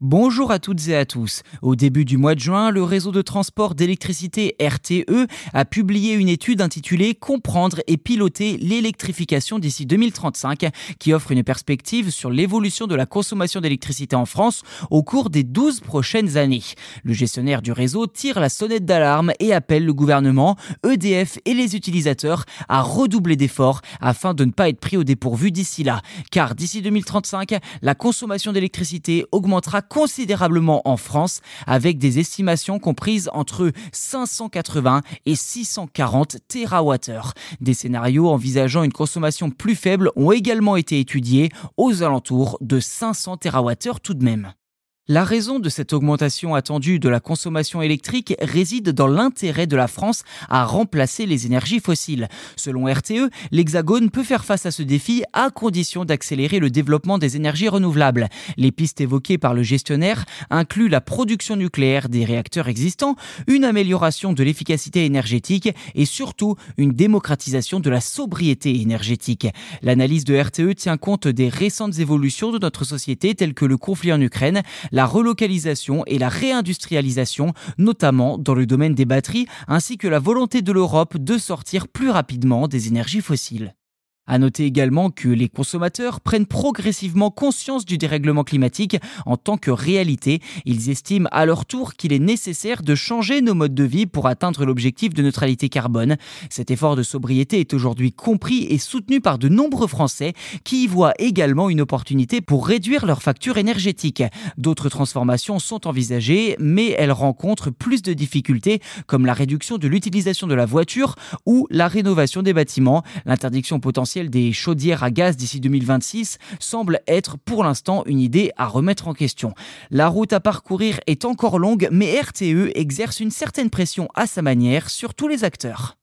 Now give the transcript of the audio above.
Bonjour à toutes et à tous. Au début du mois de juin, le réseau de transport d'électricité RTE a publié une étude intitulée Comprendre et piloter l'électrification d'ici 2035 qui offre une perspective sur l'évolution de la consommation d'électricité en France au cours des 12 prochaines années. Le gestionnaire du réseau tire la sonnette d'alarme et appelle le gouvernement, EDF et les utilisateurs à redoubler d'efforts afin de ne pas être pris au dépourvu d'ici là. Car d'ici 2035, la consommation d'électricité augmentera considérablement en France avec des estimations comprises entre 580 et 640 TWh. Des scénarios envisageant une consommation plus faible ont également été étudiés aux alentours de 500 TWh tout de même. La raison de cette augmentation attendue de la consommation électrique réside dans l'intérêt de la France à remplacer les énergies fossiles. Selon RTE, l'Hexagone peut faire face à ce défi à condition d'accélérer le développement des énergies renouvelables. Les pistes évoquées par le gestionnaire incluent la production nucléaire des réacteurs existants, une amélioration de l'efficacité énergétique et surtout une démocratisation de la sobriété énergétique. L'analyse de RTE tient compte des récentes évolutions de notre société telles que le conflit en Ukraine, la relocalisation et la réindustrialisation, notamment dans le domaine des batteries, ainsi que la volonté de l'Europe de sortir plus rapidement des énergies fossiles. À noter également que les consommateurs prennent progressivement conscience du dérèglement climatique en tant que réalité. Ils estiment à leur tour qu'il est nécessaire de changer nos modes de vie pour atteindre l'objectif de neutralité carbone. Cet effort de sobriété est aujourd'hui compris et soutenu par de nombreux Français qui y voient également une opportunité pour réduire leur facture énergétique. D'autres transformations sont envisagées, mais elles rencontrent plus de difficultés comme la réduction de l'utilisation de la voiture ou la rénovation des bâtiments, l'interdiction potentielle des chaudières à gaz d'ici 2026 semble être pour l'instant une idée à remettre en question. La route à parcourir est encore longue, mais RTE exerce une certaine pression à sa manière sur tous les acteurs.